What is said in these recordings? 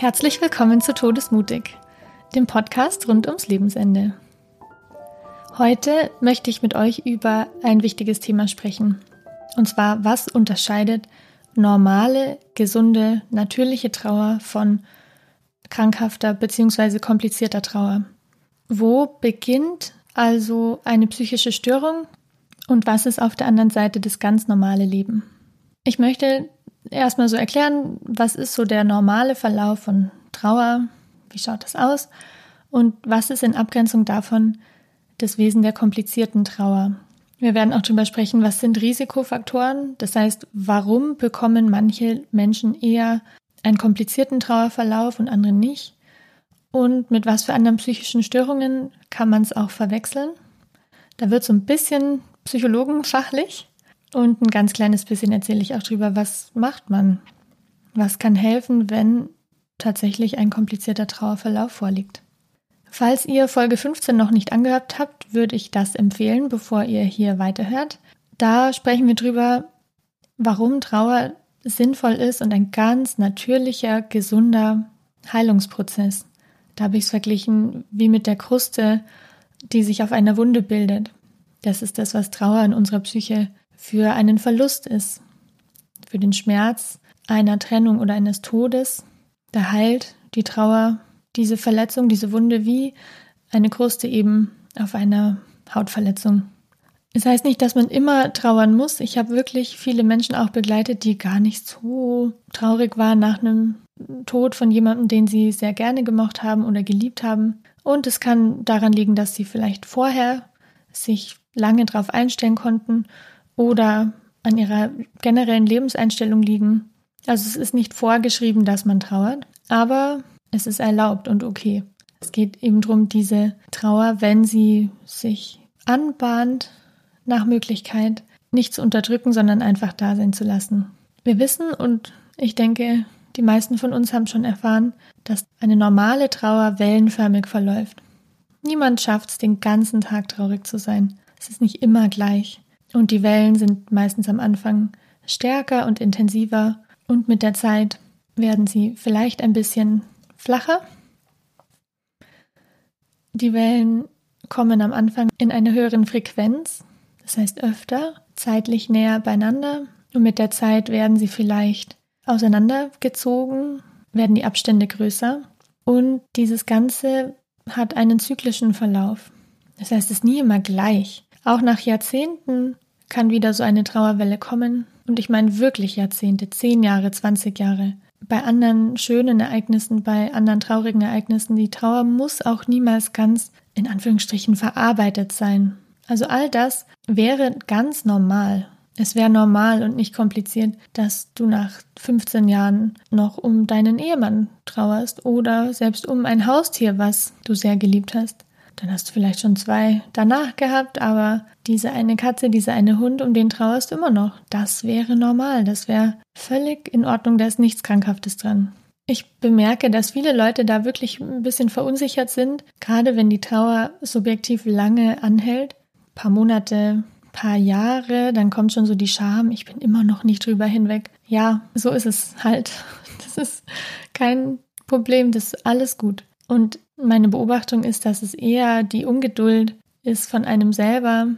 Herzlich willkommen zu Todesmutig, dem Podcast rund ums Lebensende. Heute möchte ich mit euch über ein wichtiges Thema sprechen. Und zwar, was unterscheidet normale, gesunde, natürliche Trauer von krankhafter bzw. komplizierter Trauer. Wo beginnt also eine psychische Störung und was ist auf der anderen Seite das ganz normale Leben? Ich möchte erstmal so erklären, was ist so der normale Verlauf von Trauer, wie schaut das aus und was ist in Abgrenzung davon das Wesen der komplizierten Trauer. Wir werden auch darüber sprechen, was sind Risikofaktoren, das heißt, warum bekommen manche Menschen eher einen komplizierten Trauerverlauf und andere nicht und mit was für anderen psychischen Störungen kann man es auch verwechseln. Da wird so ein bisschen psychologenfachlich. Und ein ganz kleines bisschen erzähle ich auch drüber, was macht man? Was kann helfen, wenn tatsächlich ein komplizierter Trauerverlauf vorliegt? Falls ihr Folge 15 noch nicht angehört habt, würde ich das empfehlen, bevor ihr hier weiterhört. Da sprechen wir drüber, warum Trauer sinnvoll ist und ein ganz natürlicher, gesunder Heilungsprozess. Da habe ich es verglichen wie mit der Kruste, die sich auf einer Wunde bildet. Das ist das, was Trauer in unserer Psyche für einen Verlust ist, für den Schmerz einer Trennung oder eines Todes, da heilt die Trauer diese Verletzung, diese Wunde wie eine Kruste eben auf einer Hautverletzung. Es heißt nicht, dass man immer trauern muss. Ich habe wirklich viele Menschen auch begleitet, die gar nicht so traurig waren nach einem Tod von jemandem, den sie sehr gerne gemocht haben oder geliebt haben. Und es kann daran liegen, dass sie vielleicht vorher sich lange darauf einstellen konnten oder an ihrer generellen Lebenseinstellung liegen. Also es ist nicht vorgeschrieben, dass man trauert, aber es ist erlaubt und okay. Es geht eben darum, diese Trauer, wenn sie sich anbahnt, nach Möglichkeit nicht zu unterdrücken, sondern einfach da sein zu lassen. Wir wissen und ich denke, die meisten von uns haben schon erfahren, dass eine normale Trauer wellenförmig verläuft. Niemand schafft es, den ganzen Tag traurig zu sein. Es ist nicht immer gleich. Und die Wellen sind meistens am Anfang stärker und intensiver und mit der Zeit werden sie vielleicht ein bisschen flacher. Die Wellen kommen am Anfang in einer höheren Frequenz, das heißt öfter, zeitlich näher beieinander und mit der Zeit werden sie vielleicht auseinandergezogen, werden die Abstände größer und dieses Ganze hat einen zyklischen Verlauf. Das heißt, es ist nie immer gleich. Auch nach Jahrzehnten kann wieder so eine Trauerwelle kommen. Und ich meine wirklich Jahrzehnte, zehn Jahre, 20 Jahre. Bei anderen schönen Ereignissen, bei anderen traurigen Ereignissen, die Trauer muss auch niemals ganz in Anführungsstrichen verarbeitet sein. Also all das wäre ganz normal. Es wäre normal und nicht kompliziert, dass du nach 15 Jahren noch um deinen Ehemann trauerst oder selbst um ein Haustier, was du sehr geliebt hast. Dann hast du vielleicht schon zwei danach gehabt, aber diese eine Katze, dieser eine Hund, um den trauerst du immer noch. Das wäre normal, das wäre völlig in Ordnung, da ist nichts Krankhaftes dran. Ich bemerke, dass viele Leute da wirklich ein bisschen verunsichert sind, gerade wenn die Trauer subjektiv lange anhält. Ein paar Monate, paar Jahre, dann kommt schon so die Scham, ich bin immer noch nicht drüber hinweg. Ja, so ist es halt. Das ist kein Problem, das ist alles gut. Und meine Beobachtung ist, dass es eher die Ungeduld ist von einem selber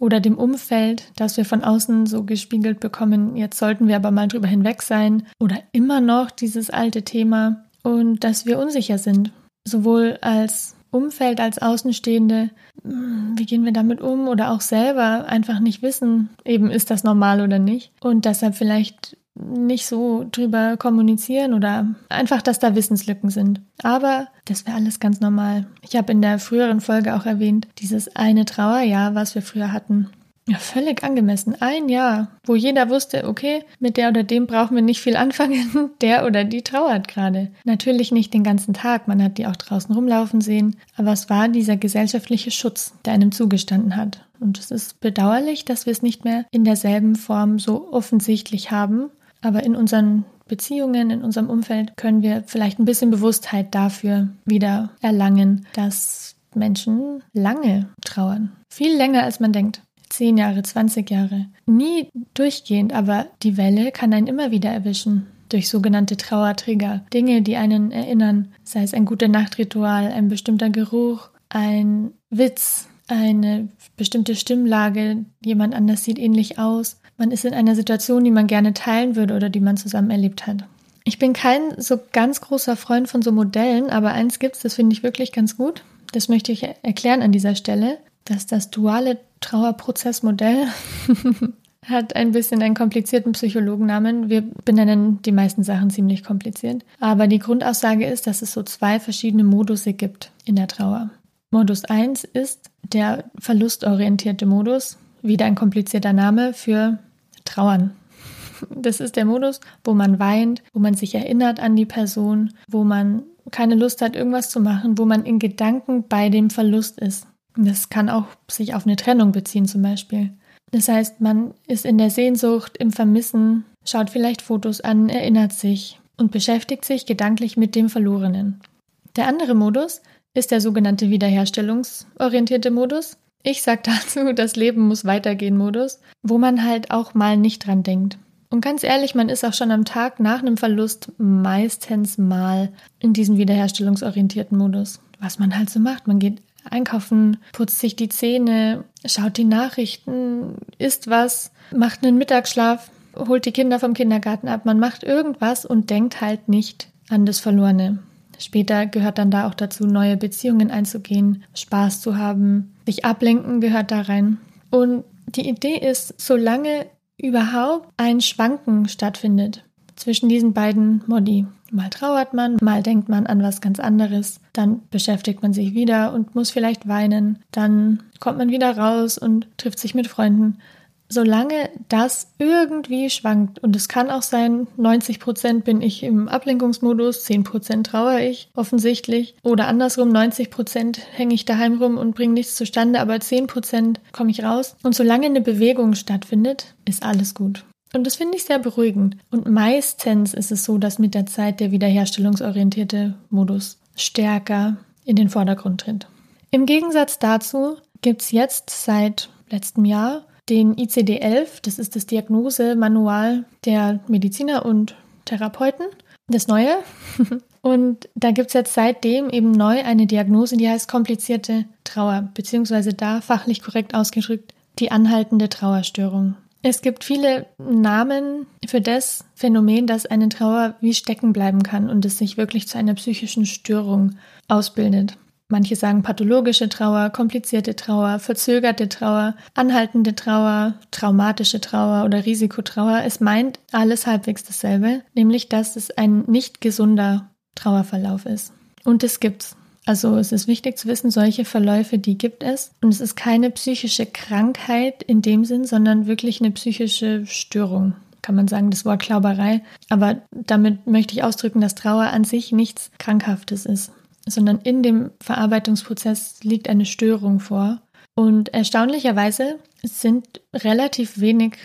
oder dem Umfeld, dass wir von außen so gespiegelt bekommen, jetzt sollten wir aber mal drüber hinweg sein oder immer noch dieses alte Thema und dass wir unsicher sind, sowohl als Umfeld, als Außenstehende, hm, wie gehen wir damit um? Oder auch selber einfach nicht wissen, eben ist das normal oder nicht? Und deshalb vielleicht nicht so drüber kommunizieren oder einfach, dass da Wissenslücken sind. Aber das wäre alles ganz normal. Ich habe in der früheren Folge auch erwähnt, dieses eine Trauerjahr, was wir früher hatten. Ja, völlig angemessen. Ein Jahr, wo jeder wusste, okay, mit der oder dem brauchen wir nicht viel anfangen. Der oder die trauert gerade. Natürlich nicht den ganzen Tag, man hat die auch draußen rumlaufen sehen, aber es war dieser gesellschaftliche Schutz, der einem zugestanden hat. Und es ist bedauerlich, dass wir es nicht mehr in derselben Form so offensichtlich haben aber in unseren Beziehungen, in unserem Umfeld können wir vielleicht ein bisschen Bewusstheit dafür wieder erlangen, dass Menschen lange trauern. Viel länger als man denkt. Zehn Jahre, 20 Jahre. Nie durchgehend, aber die Welle kann einen immer wieder erwischen. durch sogenannte Trauertrigger. Dinge, die einen erinnern, sei es ein gute Nachtritual, ein bestimmter Geruch, ein Witz, eine bestimmte Stimmlage, jemand anders sieht ähnlich aus. Man ist in einer Situation, die man gerne teilen würde oder die man zusammen erlebt hat. Ich bin kein so ganz großer Freund von so Modellen, aber eins gibt's, das finde ich wirklich ganz gut. Das möchte ich erklären an dieser Stelle, dass das duale Trauerprozessmodell hat ein bisschen einen komplizierten Psychologennamen. Wir benennen die meisten Sachen ziemlich kompliziert. Aber die Grundaussage ist, dass es so zwei verschiedene Modusse gibt in der Trauer. Modus 1 ist der verlustorientierte Modus, wieder ein komplizierter Name für Trauern. Das ist der Modus, wo man weint, wo man sich erinnert an die Person, wo man keine Lust hat, irgendwas zu machen, wo man in Gedanken bei dem Verlust ist. Das kann auch sich auf eine Trennung beziehen zum Beispiel. Das heißt, man ist in der Sehnsucht, im Vermissen, schaut vielleicht Fotos an, erinnert sich und beschäftigt sich gedanklich mit dem Verlorenen. Der andere Modus ist der sogenannte wiederherstellungsorientierte Modus. Ich sage dazu, das Leben muss weitergehen Modus, wo man halt auch mal nicht dran denkt. Und ganz ehrlich, man ist auch schon am Tag nach einem Verlust meistens mal in diesem wiederherstellungsorientierten Modus. Was man halt so macht. Man geht einkaufen, putzt sich die Zähne, schaut die Nachrichten, isst was, macht einen Mittagsschlaf, holt die Kinder vom Kindergarten ab. Man macht irgendwas und denkt halt nicht an das Verlorene. Später gehört dann da auch dazu, neue Beziehungen einzugehen, Spaß zu haben, sich ablenken gehört da rein. Und die Idee ist, solange überhaupt ein Schwanken stattfindet zwischen diesen beiden Modi. Mal trauert man, mal denkt man an was ganz anderes, dann beschäftigt man sich wieder und muss vielleicht weinen, dann kommt man wieder raus und trifft sich mit Freunden solange das irgendwie schwankt, und es kann auch sein, 90 Prozent bin ich im Ablenkungsmodus, 10 Prozent trauere ich offensichtlich, oder andersrum, 90 Prozent hänge ich daheim rum und bringe nichts zustande, aber 10 Prozent komme ich raus. Und solange eine Bewegung stattfindet, ist alles gut. Und das finde ich sehr beruhigend. Und meistens ist es so, dass mit der Zeit der wiederherstellungsorientierte Modus stärker in den Vordergrund tritt. Im Gegensatz dazu gibt es jetzt seit letztem Jahr den ICD-11, das ist das Diagnosemanual der Mediziner und Therapeuten, das neue. Und da gibt es jetzt seitdem eben neu eine Diagnose, die heißt komplizierte Trauer, beziehungsweise da fachlich korrekt ausgedrückt die anhaltende Trauerstörung. Es gibt viele Namen für das Phänomen, dass eine Trauer wie stecken bleiben kann und es sich wirklich zu einer psychischen Störung ausbildet. Manche sagen pathologische Trauer, komplizierte Trauer, verzögerte Trauer, anhaltende Trauer, traumatische Trauer oder Risikotrauer. Es meint alles halbwegs dasselbe, nämlich dass es ein nicht gesunder Trauerverlauf ist. Und es gibt's. Also es ist wichtig zu wissen, solche Verläufe, die gibt es. Und es ist keine psychische Krankheit in dem Sinn, sondern wirklich eine psychische Störung. Kann man sagen, das Wort Klauberei. Aber damit möchte ich ausdrücken, dass Trauer an sich nichts Krankhaftes ist sondern in dem Verarbeitungsprozess liegt eine Störung vor. Und erstaunlicherweise sind relativ wenig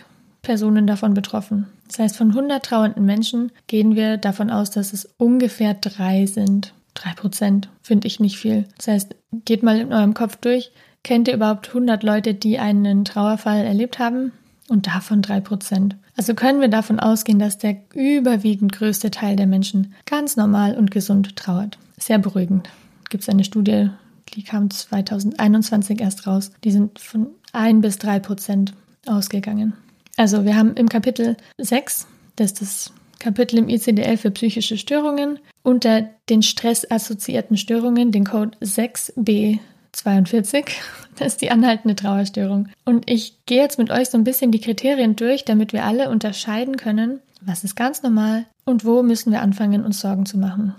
Personen davon betroffen. Das heißt, von 100 trauernden Menschen gehen wir davon aus, dass es ungefähr drei sind. Drei Prozent finde ich nicht viel. Das heißt, geht mal in eurem Kopf durch. Kennt ihr überhaupt 100 Leute, die einen Trauerfall erlebt haben? Und davon drei Prozent. Also können wir davon ausgehen, dass der überwiegend größte Teil der Menschen ganz normal und gesund trauert sehr beruhigend. Gibt es eine Studie, die kam 2021 erst raus. Die sind von ein bis drei Prozent ausgegangen. Also wir haben im Kapitel 6, das ist das Kapitel im ICD-11 für psychische Störungen, unter den stressassoziierten Störungen den Code 6b42. Das ist die anhaltende Trauerstörung. Und ich gehe jetzt mit euch so ein bisschen die Kriterien durch, damit wir alle unterscheiden können, was ist ganz normal und wo müssen wir anfangen, uns Sorgen zu machen.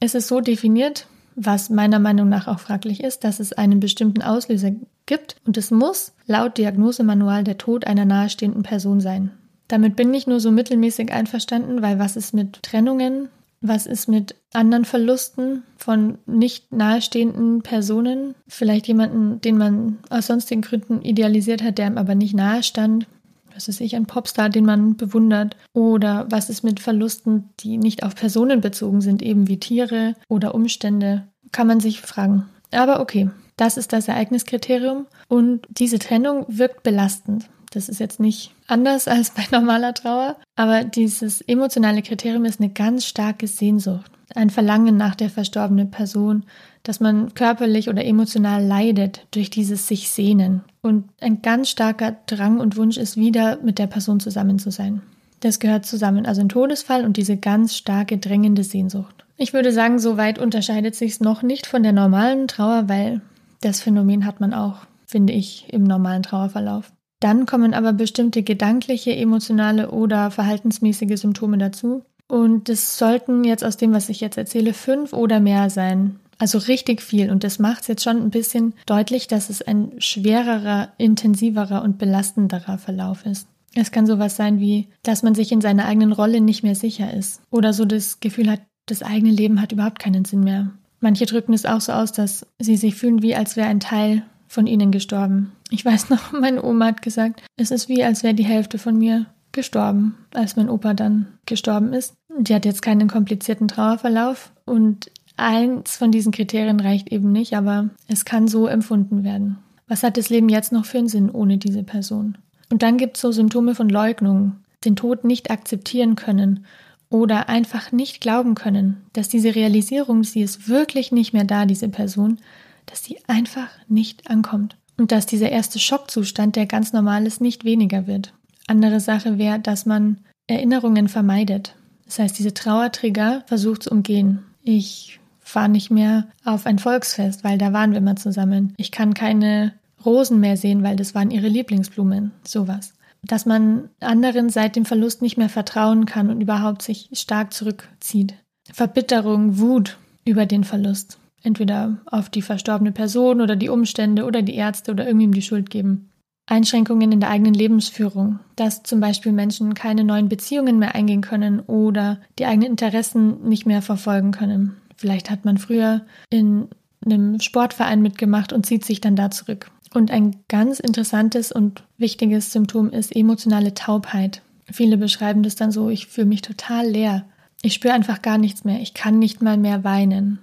Es ist so definiert, was meiner Meinung nach auch fraglich ist, dass es einen bestimmten Auslöser gibt und es muss laut Diagnosemanual der Tod einer nahestehenden Person sein. Damit bin ich nur so mittelmäßig einverstanden, weil was ist mit Trennungen? Was ist mit anderen Verlusten von nicht nahestehenden Personen? Vielleicht jemanden, den man aus sonstigen Gründen idealisiert hat, der ihm aber nicht nahe stand was ist ich, ein Popstar, den man bewundert? Oder was ist mit Verlusten, die nicht auf Personen bezogen sind, eben wie Tiere oder Umstände? Kann man sich fragen. Aber okay, das ist das Ereigniskriterium und diese Trennung wirkt belastend. Das ist jetzt nicht anders als bei normaler Trauer, aber dieses emotionale Kriterium ist eine ganz starke Sehnsucht, ein Verlangen nach der verstorbenen Person, dass man körperlich oder emotional leidet durch dieses sich sehnen. Und ein ganz starker Drang und Wunsch ist wieder mit der Person zusammen zu sein. Das gehört zusammen, also ein Todesfall und diese ganz starke drängende Sehnsucht. Ich würde sagen, so weit unterscheidet sich es noch nicht von der normalen Trauer, weil das Phänomen hat man auch, finde ich, im normalen Trauerverlauf. Dann kommen aber bestimmte gedankliche, emotionale oder verhaltensmäßige Symptome dazu. Und es sollten jetzt aus dem, was ich jetzt erzähle, fünf oder mehr sein. Also richtig viel. Und das macht es jetzt schon ein bisschen deutlich, dass es ein schwererer, intensiverer und belastenderer Verlauf ist. Es kann sowas sein wie, dass man sich in seiner eigenen Rolle nicht mehr sicher ist. Oder so das Gefühl hat, das eigene Leben hat überhaupt keinen Sinn mehr. Manche drücken es auch so aus, dass sie sich fühlen, wie als wäre ein Teil von ihnen gestorben. Ich weiß noch, meine Oma hat gesagt, es ist wie, als wäre die Hälfte von mir gestorben, als mein Opa dann gestorben ist. Die hat jetzt keinen komplizierten Trauerverlauf und eins von diesen Kriterien reicht eben nicht, aber es kann so empfunden werden. Was hat das Leben jetzt noch für einen Sinn ohne diese Person? Und dann gibt es so Symptome von Leugnung, den Tod nicht akzeptieren können oder einfach nicht glauben können, dass diese Realisierung, sie ist wirklich nicht mehr da, diese Person, dass sie einfach nicht ankommt. Und dass dieser erste Schockzustand, der ganz normal ist, nicht weniger wird. Andere Sache wäre, dass man Erinnerungen vermeidet. Das heißt, diese Trauertrigger versucht zu umgehen. Ich fahre nicht mehr auf ein Volksfest, weil da waren wir mal zusammen. Ich kann keine Rosen mehr sehen, weil das waren ihre Lieblingsblumen. Sowas. Dass man anderen seit dem Verlust nicht mehr vertrauen kann und überhaupt sich stark zurückzieht. Verbitterung, Wut über den Verlust entweder auf die verstorbene Person oder die Umstände oder die Ärzte oder irgendwem die Schuld geben. Einschränkungen in der eigenen Lebensführung, dass zum Beispiel Menschen keine neuen Beziehungen mehr eingehen können oder die eigenen Interessen nicht mehr verfolgen können. Vielleicht hat man früher in einem Sportverein mitgemacht und zieht sich dann da zurück. Und ein ganz interessantes und wichtiges Symptom ist emotionale Taubheit. Viele beschreiben das dann so, ich fühle mich total leer. Ich spüre einfach gar nichts mehr. Ich kann nicht mal mehr weinen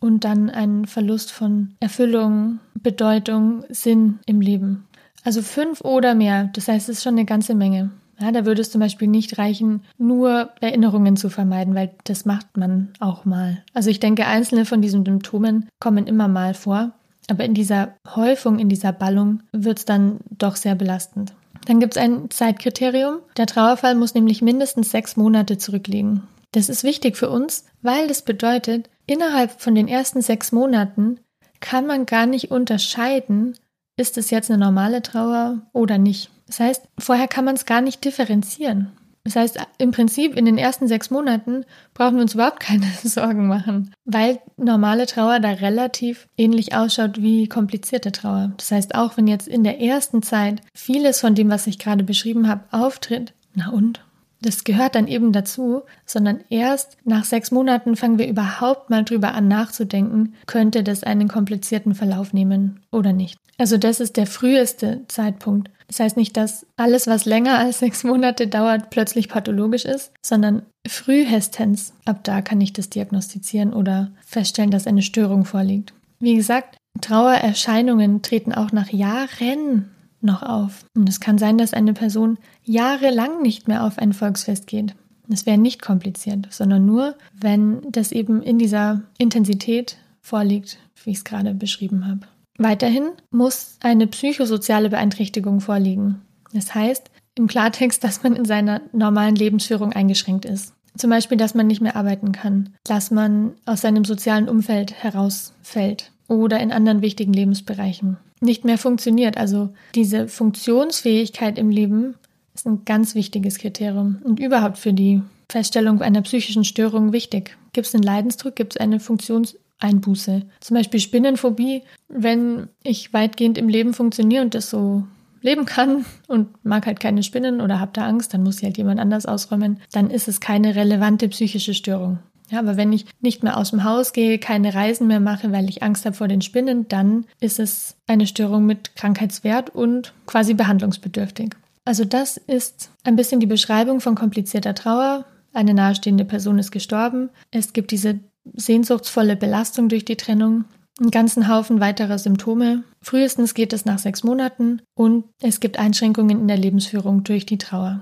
und dann ein Verlust von Erfüllung, Bedeutung, Sinn im Leben. Also fünf oder mehr, das heißt, es ist schon eine ganze Menge. Ja, da würde es zum Beispiel nicht reichen, nur Erinnerungen zu vermeiden, weil das macht man auch mal. Also ich denke, einzelne von diesen Symptomen kommen immer mal vor, aber in dieser Häufung, in dieser Ballung wird es dann doch sehr belastend. Dann gibt es ein Zeitkriterium. Der Trauerfall muss nämlich mindestens sechs Monate zurückliegen. Das ist wichtig für uns, weil das bedeutet, innerhalb von den ersten sechs Monaten kann man gar nicht unterscheiden, ist es jetzt eine normale Trauer oder nicht. Das heißt, vorher kann man es gar nicht differenzieren. Das heißt, im Prinzip in den ersten sechs Monaten brauchen wir uns überhaupt keine Sorgen machen, weil normale Trauer da relativ ähnlich ausschaut wie komplizierte Trauer. Das heißt, auch wenn jetzt in der ersten Zeit vieles von dem, was ich gerade beschrieben habe, auftritt, na und? Das gehört dann eben dazu, sondern erst nach sechs Monaten fangen wir überhaupt mal drüber an nachzudenken, könnte das einen komplizierten Verlauf nehmen oder nicht. Also das ist der früheste Zeitpunkt. Das heißt nicht, dass alles, was länger als sechs Monate dauert, plötzlich pathologisch ist, sondern frühestens, ab da kann ich das diagnostizieren oder feststellen, dass eine Störung vorliegt. Wie gesagt, Trauererscheinungen treten auch nach Jahren noch auf. Und es kann sein, dass eine Person jahrelang nicht mehr auf ein Volksfest geht. Es wäre nicht kompliziert, sondern nur, wenn das eben in dieser Intensität vorliegt, wie ich es gerade beschrieben habe. Weiterhin muss eine psychosoziale Beeinträchtigung vorliegen. Das heißt im Klartext, dass man in seiner normalen Lebensführung eingeschränkt ist. Zum Beispiel, dass man nicht mehr arbeiten kann, dass man aus seinem sozialen Umfeld herausfällt oder in anderen wichtigen Lebensbereichen nicht mehr funktioniert. Also diese Funktionsfähigkeit im Leben ist ein ganz wichtiges Kriterium und überhaupt für die Feststellung einer psychischen Störung wichtig. Gibt es einen Leidensdruck, gibt es eine Funktionseinbuße. Zum Beispiel Spinnenphobie, wenn ich weitgehend im Leben funktioniere und das so leben kann und mag halt keine Spinnen oder habe da Angst, dann muss sie halt jemand anders ausräumen, dann ist es keine relevante psychische Störung. Ja, aber wenn ich nicht mehr aus dem Haus gehe, keine Reisen mehr mache, weil ich Angst habe vor den Spinnen, dann ist es eine Störung mit Krankheitswert und quasi behandlungsbedürftig. Also das ist ein bisschen die Beschreibung von komplizierter Trauer. Eine nahestehende Person ist gestorben. Es gibt diese sehnsuchtsvolle Belastung durch die Trennung. einen ganzen Haufen weiterer Symptome. Frühestens geht es nach sechs Monaten und es gibt Einschränkungen in der Lebensführung durch die Trauer.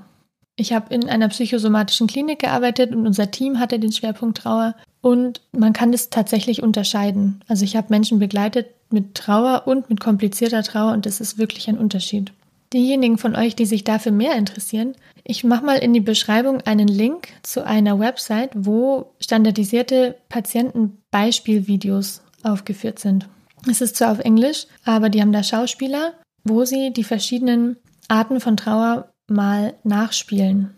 Ich habe in einer psychosomatischen Klinik gearbeitet und unser Team hatte den Schwerpunkt Trauer und man kann das tatsächlich unterscheiden. Also ich habe Menschen begleitet mit Trauer und mit komplizierter Trauer und das ist wirklich ein Unterschied. Diejenigen von euch, die sich dafür mehr interessieren, ich mache mal in die Beschreibung einen Link zu einer Website, wo standardisierte Patientenbeispielvideos aufgeführt sind. Es ist zwar auf Englisch, aber die haben da Schauspieler, wo sie die verschiedenen Arten von Trauer mal nachspielen.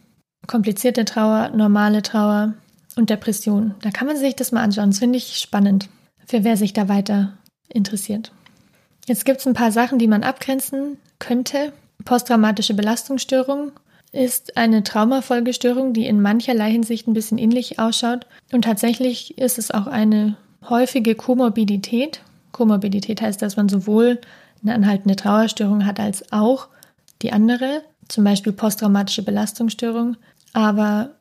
Komplizierte Trauer, normale Trauer und Depression. Da kann man sich das mal anschauen. Das finde ich spannend, für wer sich da weiter interessiert. Jetzt gibt es ein paar Sachen, die man abgrenzen könnte. Posttraumatische Belastungsstörung ist eine Traumafolgestörung, die in mancherlei Hinsicht ein bisschen ähnlich ausschaut. Und tatsächlich ist es auch eine häufige Komorbidität. Komorbidität heißt, dass man sowohl eine anhaltende Trauerstörung hat als auch die andere zum Beispiel posttraumatische Belastungsstörung, aber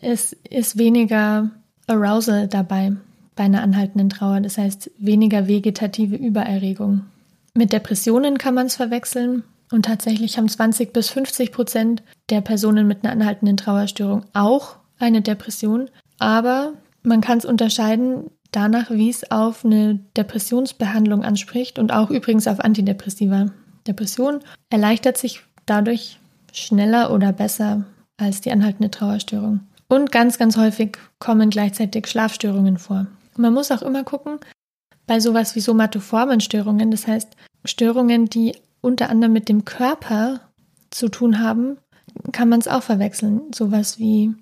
es ist weniger Arousal dabei bei einer anhaltenden Trauer, das heißt weniger vegetative Übererregung. Mit Depressionen kann man es verwechseln und tatsächlich haben 20 bis 50 Prozent der Personen mit einer anhaltenden Trauerstörung auch eine Depression, aber man kann es unterscheiden danach, wie es auf eine Depressionsbehandlung anspricht und auch übrigens auf Antidepressiva. Depression erleichtert sich dadurch schneller oder besser als die anhaltende Trauerstörung. Und ganz, ganz häufig kommen gleichzeitig Schlafstörungen vor. Man muss auch immer gucken, bei sowas wie somatoformen Störungen, das heißt Störungen, die unter anderem mit dem Körper zu tun haben, kann man es auch verwechseln. Sowas wie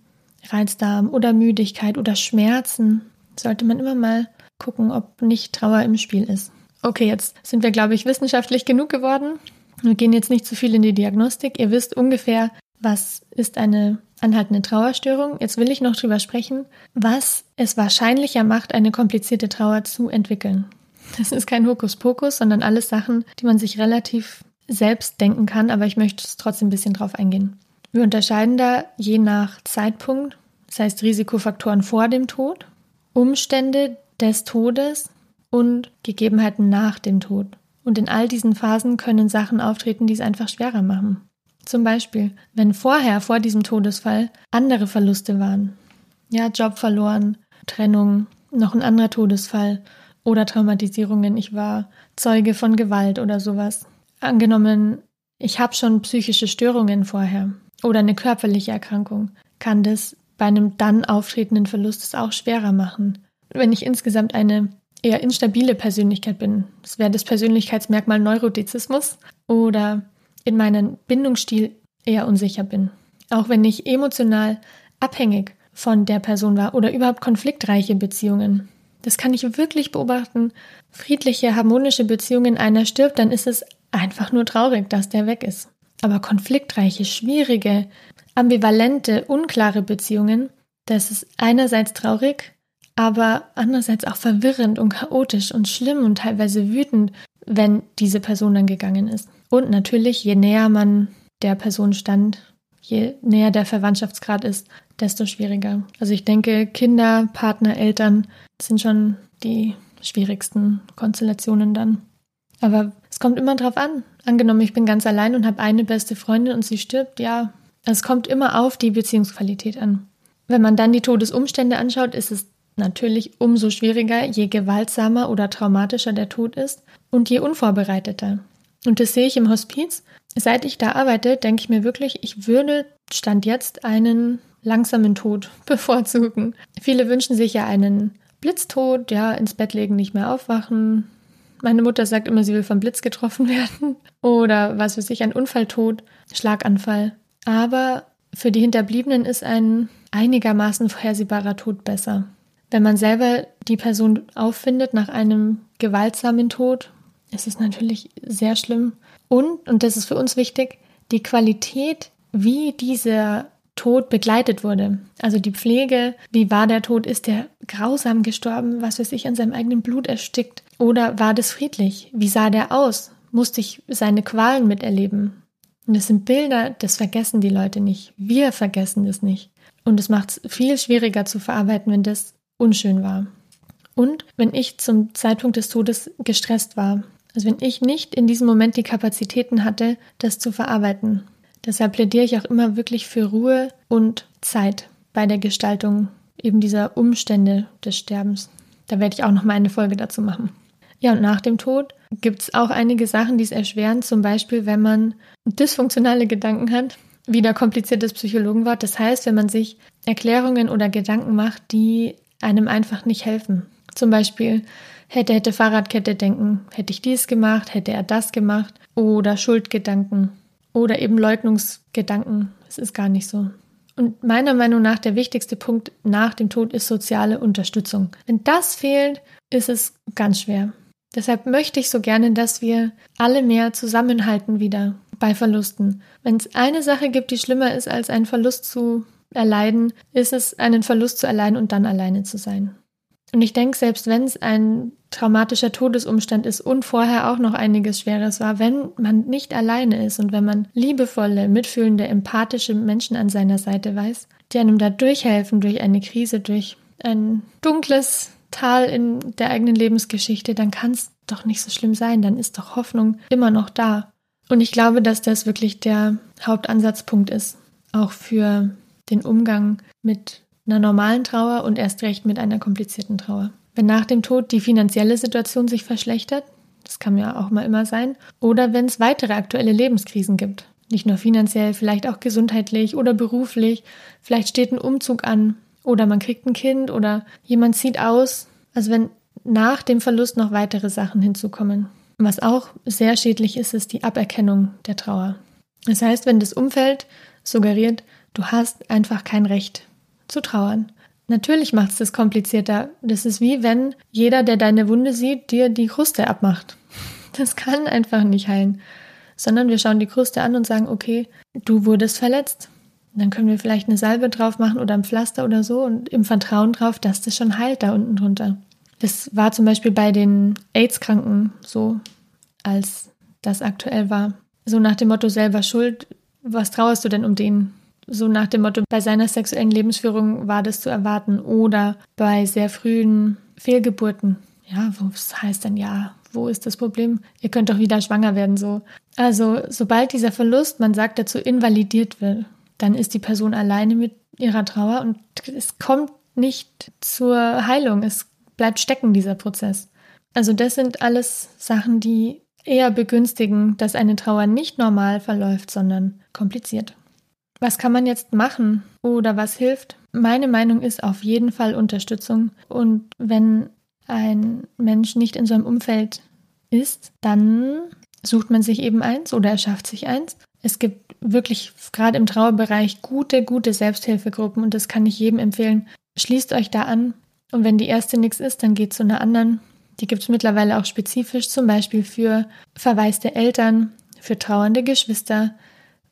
Reizdarm oder Müdigkeit oder Schmerzen. Sollte man immer mal gucken, ob nicht Trauer im Spiel ist. Okay, jetzt sind wir, glaube ich, wissenschaftlich genug geworden. Wir gehen jetzt nicht zu viel in die Diagnostik. Ihr wisst ungefähr, was ist eine anhaltende Trauerstörung. Jetzt will ich noch drüber sprechen, was es wahrscheinlicher macht, eine komplizierte Trauer zu entwickeln. Das ist kein Hokuspokus, sondern alles Sachen, die man sich relativ selbst denken kann, aber ich möchte trotzdem ein bisschen drauf eingehen. Wir unterscheiden da je nach Zeitpunkt, das heißt Risikofaktoren vor dem Tod, Umstände des Todes und Gegebenheiten nach dem Tod. Und in all diesen Phasen können Sachen auftreten, die es einfach schwerer machen. Zum Beispiel, wenn vorher, vor diesem Todesfall, andere Verluste waren. Ja, Job verloren, Trennung, noch ein anderer Todesfall oder Traumatisierungen. Ich war Zeuge von Gewalt oder sowas. Angenommen, ich habe schon psychische Störungen vorher oder eine körperliche Erkrankung, kann das bei einem dann auftretenden Verlust es auch schwerer machen. Wenn ich insgesamt eine eher instabile Persönlichkeit bin. Das wäre das Persönlichkeitsmerkmal Neurodizismus oder in meinem Bindungsstil eher unsicher bin. Auch wenn ich emotional abhängig von der Person war oder überhaupt konfliktreiche Beziehungen. Das kann ich wirklich beobachten. Friedliche, harmonische Beziehungen, einer stirbt, dann ist es einfach nur traurig, dass der weg ist. Aber konfliktreiche, schwierige, ambivalente, unklare Beziehungen, das ist einerseits traurig, aber andererseits auch verwirrend und chaotisch und schlimm und teilweise wütend, wenn diese Person dann gegangen ist. Und natürlich, je näher man der Person stand, je näher der Verwandtschaftsgrad ist, desto schwieriger. Also ich denke, Kinder, Partner, Eltern sind schon die schwierigsten Konstellationen dann. Aber es kommt immer drauf an. Angenommen, ich bin ganz allein und habe eine beste Freundin und sie stirbt, ja, es kommt immer auf die Beziehungsqualität an. Wenn man dann die Todesumstände anschaut, ist es natürlich umso schwieriger, je gewaltsamer oder traumatischer der Tod ist und je unvorbereiteter. Und das sehe ich im Hospiz. Seit ich da arbeite, denke ich mir wirklich, ich würde Stand jetzt einen langsamen Tod bevorzugen. Viele wünschen sich ja einen Blitztod, ja, ins Bett legen, nicht mehr aufwachen. Meine Mutter sagt immer, sie will vom Blitz getroffen werden. Oder was weiß ich, ein Unfalltod, Schlaganfall. Aber für die Hinterbliebenen ist ein einigermaßen vorhersehbarer Tod besser. Wenn man selber die Person auffindet nach einem gewaltsamen Tod, ist es natürlich sehr schlimm. Und, und das ist für uns wichtig, die Qualität, wie dieser Tod begleitet wurde. Also die Pflege, wie war der Tod? Ist der grausam gestorben? Was weiß ich, an seinem eigenen Blut erstickt? Oder war das friedlich? Wie sah der aus? Musste ich seine Qualen miterleben? Und das sind Bilder, das vergessen die Leute nicht. Wir vergessen das nicht. Und es macht es viel schwieriger zu verarbeiten, wenn das unschön war. und wenn ich zum Zeitpunkt des Todes gestresst war. Also wenn ich nicht in diesem Moment die Kapazitäten hatte, das zu verarbeiten. Deshalb plädiere ich auch immer wirklich für Ruhe und Zeit bei der Gestaltung eben dieser Umstände des Sterbens. Da werde ich auch noch mal eine Folge dazu machen. Ja, und nach dem Tod gibt es auch einige Sachen, die es erschweren. Zum Beispiel, wenn man dysfunktionale Gedanken hat, wieder kompliziertes Psychologenwort. Das heißt, wenn man sich Erklärungen oder Gedanken macht, die einem einfach nicht helfen. Zum Beispiel, hätte, hätte Fahrradkette denken, hätte ich dies gemacht, hätte er das gemacht. Oder Schuldgedanken. Oder eben Leugnungsgedanken. Es ist gar nicht so. Und meiner Meinung nach der wichtigste Punkt nach dem Tod ist soziale Unterstützung. Wenn das fehlt, ist es ganz schwer. Deshalb möchte ich so gerne, dass wir alle mehr zusammenhalten wieder bei Verlusten. Wenn es eine Sache gibt, die schlimmer ist, als einen Verlust zu erleiden, ist es, einen Verlust zu erleiden und dann alleine zu sein. Und ich denke, selbst wenn es ein traumatischer Todesumstand ist und vorher auch noch einiges Schweres war, wenn man nicht alleine ist und wenn man liebevolle, mitfühlende, empathische Menschen an seiner Seite weiß, die einem da durchhelfen durch eine Krise, durch ein dunkles Tal in der eigenen Lebensgeschichte, dann kann es doch nicht so schlimm sein, dann ist doch Hoffnung immer noch da. Und ich glaube, dass das wirklich der Hauptansatzpunkt ist, auch für den Umgang mit einer normalen Trauer und erst recht mit einer komplizierten Trauer. Wenn nach dem Tod die finanzielle Situation sich verschlechtert, das kann ja auch mal immer sein, oder wenn es weitere aktuelle Lebenskrisen gibt, nicht nur finanziell, vielleicht auch gesundheitlich oder beruflich, vielleicht steht ein Umzug an oder man kriegt ein Kind oder jemand zieht aus. Also wenn nach dem Verlust noch weitere Sachen hinzukommen. Was auch sehr schädlich ist, ist die Aberkennung der Trauer. Das heißt, wenn das Umfeld suggeriert, du hast einfach kein Recht zu trauern. Natürlich macht es das komplizierter. Das ist wie wenn jeder, der deine Wunde sieht, dir die Kruste abmacht. Das kann einfach nicht heilen. Sondern wir schauen die Kruste an und sagen, okay, du wurdest verletzt. dann können wir vielleicht eine Salbe drauf machen oder ein Pflaster oder so und im Vertrauen drauf, dass das schon heilt da unten drunter. Das war zum Beispiel bei den AIDS-Kranken so, als das aktuell war. So nach dem Motto selber schuld, was trauerst du denn um den? So nach dem Motto, bei seiner sexuellen Lebensführung war das zu erwarten oder bei sehr frühen Fehlgeburten. Ja, was heißt denn ja? Wo ist das Problem? Ihr könnt doch wieder schwanger werden, so. Also, sobald dieser Verlust, man sagt dazu, invalidiert wird, dann ist die Person alleine mit ihrer Trauer und es kommt nicht zur Heilung. Es bleibt stecken, dieser Prozess. Also, das sind alles Sachen, die eher begünstigen, dass eine Trauer nicht normal verläuft, sondern kompliziert. Was kann man jetzt machen oder was hilft? Meine Meinung ist auf jeden Fall Unterstützung. Und wenn ein Mensch nicht in so einem Umfeld ist, dann sucht man sich eben eins oder erschafft sich eins. Es gibt wirklich gerade im Trauerbereich gute, gute Selbsthilfegruppen und das kann ich jedem empfehlen. Schließt euch da an und wenn die erste nichts ist, dann geht zu einer anderen. Die gibt es mittlerweile auch spezifisch, zum Beispiel für verwaiste Eltern, für trauernde Geschwister,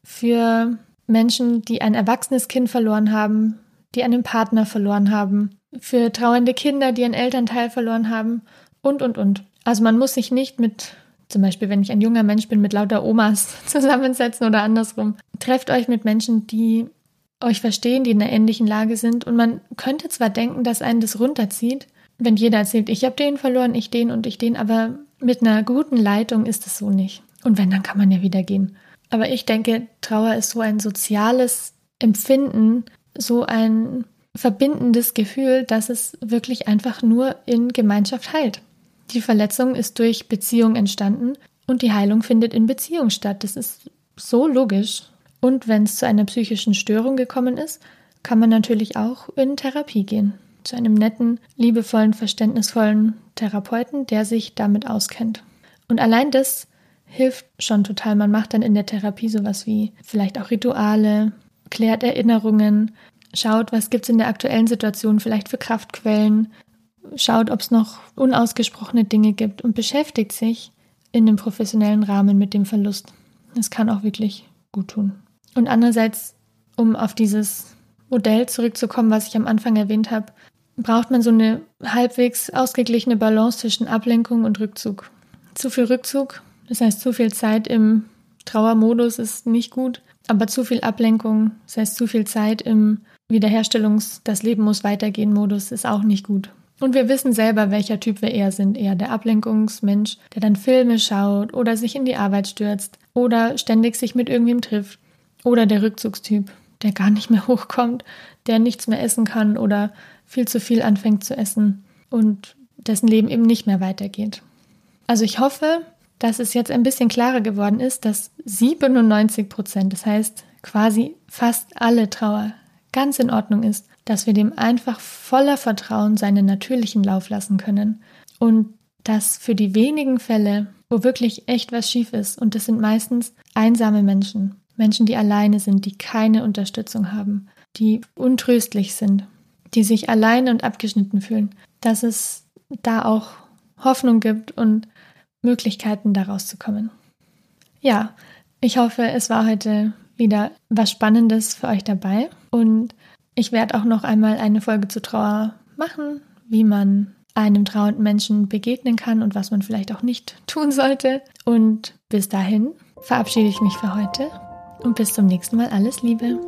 für Menschen, die ein erwachsenes Kind verloren haben, die einen Partner verloren haben, für trauernde Kinder, die einen Elternteil verloren haben und, und, und. Also man muss sich nicht mit, zum Beispiel wenn ich ein junger Mensch bin, mit lauter Omas zusammensetzen oder andersrum. Trefft euch mit Menschen, die euch verstehen, die in einer ähnlichen Lage sind. Und man könnte zwar denken, dass einen das runterzieht, wenn jeder erzählt, ich habe den verloren, ich den und ich den, aber mit einer guten Leitung ist es so nicht. Und wenn, dann kann man ja wieder gehen. Aber ich denke, Trauer ist so ein soziales Empfinden, so ein verbindendes Gefühl, dass es wirklich einfach nur in Gemeinschaft heilt. Die Verletzung ist durch Beziehung entstanden und die Heilung findet in Beziehung statt. Das ist so logisch. Und wenn es zu einer psychischen Störung gekommen ist, kann man natürlich auch in Therapie gehen. Zu einem netten, liebevollen, verständnisvollen Therapeuten, der sich damit auskennt. Und allein das hilft schon total. Man macht dann in der Therapie sowas wie vielleicht auch Rituale, klärt Erinnerungen, schaut, was gibt es in der aktuellen Situation vielleicht für Kraftquellen, schaut, ob es noch unausgesprochene Dinge gibt und beschäftigt sich in dem professionellen Rahmen mit dem Verlust. Das kann auch wirklich gut tun. Und andererseits, um auf dieses Modell zurückzukommen, was ich am Anfang erwähnt habe, braucht man so eine halbwegs ausgeglichene Balance zwischen Ablenkung und Rückzug. Zu viel Rückzug das heißt, zu viel Zeit im Trauermodus ist nicht gut, aber zu viel Ablenkung, das heißt, zu viel Zeit im Wiederherstellungs-, das Leben muss weitergehen Modus ist auch nicht gut. Und wir wissen selber, welcher Typ wir eher sind. Eher der Ablenkungsmensch, der dann Filme schaut oder sich in die Arbeit stürzt oder ständig sich mit irgendwem trifft. Oder der Rückzugstyp, der gar nicht mehr hochkommt, der nichts mehr essen kann oder viel zu viel anfängt zu essen und dessen Leben eben nicht mehr weitergeht. Also ich hoffe, dass es jetzt ein bisschen klarer geworden ist, dass 97 Prozent, das heißt quasi fast alle Trauer, ganz in Ordnung ist, dass wir dem einfach voller Vertrauen seinen natürlichen Lauf lassen können. Und dass für die wenigen Fälle, wo wirklich echt was schief ist, und das sind meistens einsame Menschen, Menschen, die alleine sind, die keine Unterstützung haben, die untröstlich sind, die sich alleine und abgeschnitten fühlen, dass es da auch Hoffnung gibt und Möglichkeiten, daraus zu kommen. Ja, ich hoffe, es war heute wieder was Spannendes für euch dabei und ich werde auch noch einmal eine Folge zu Trauer machen, wie man einem trauernden Menschen begegnen kann und was man vielleicht auch nicht tun sollte. Und bis dahin verabschiede ich mich für heute und bis zum nächsten Mal alles Liebe.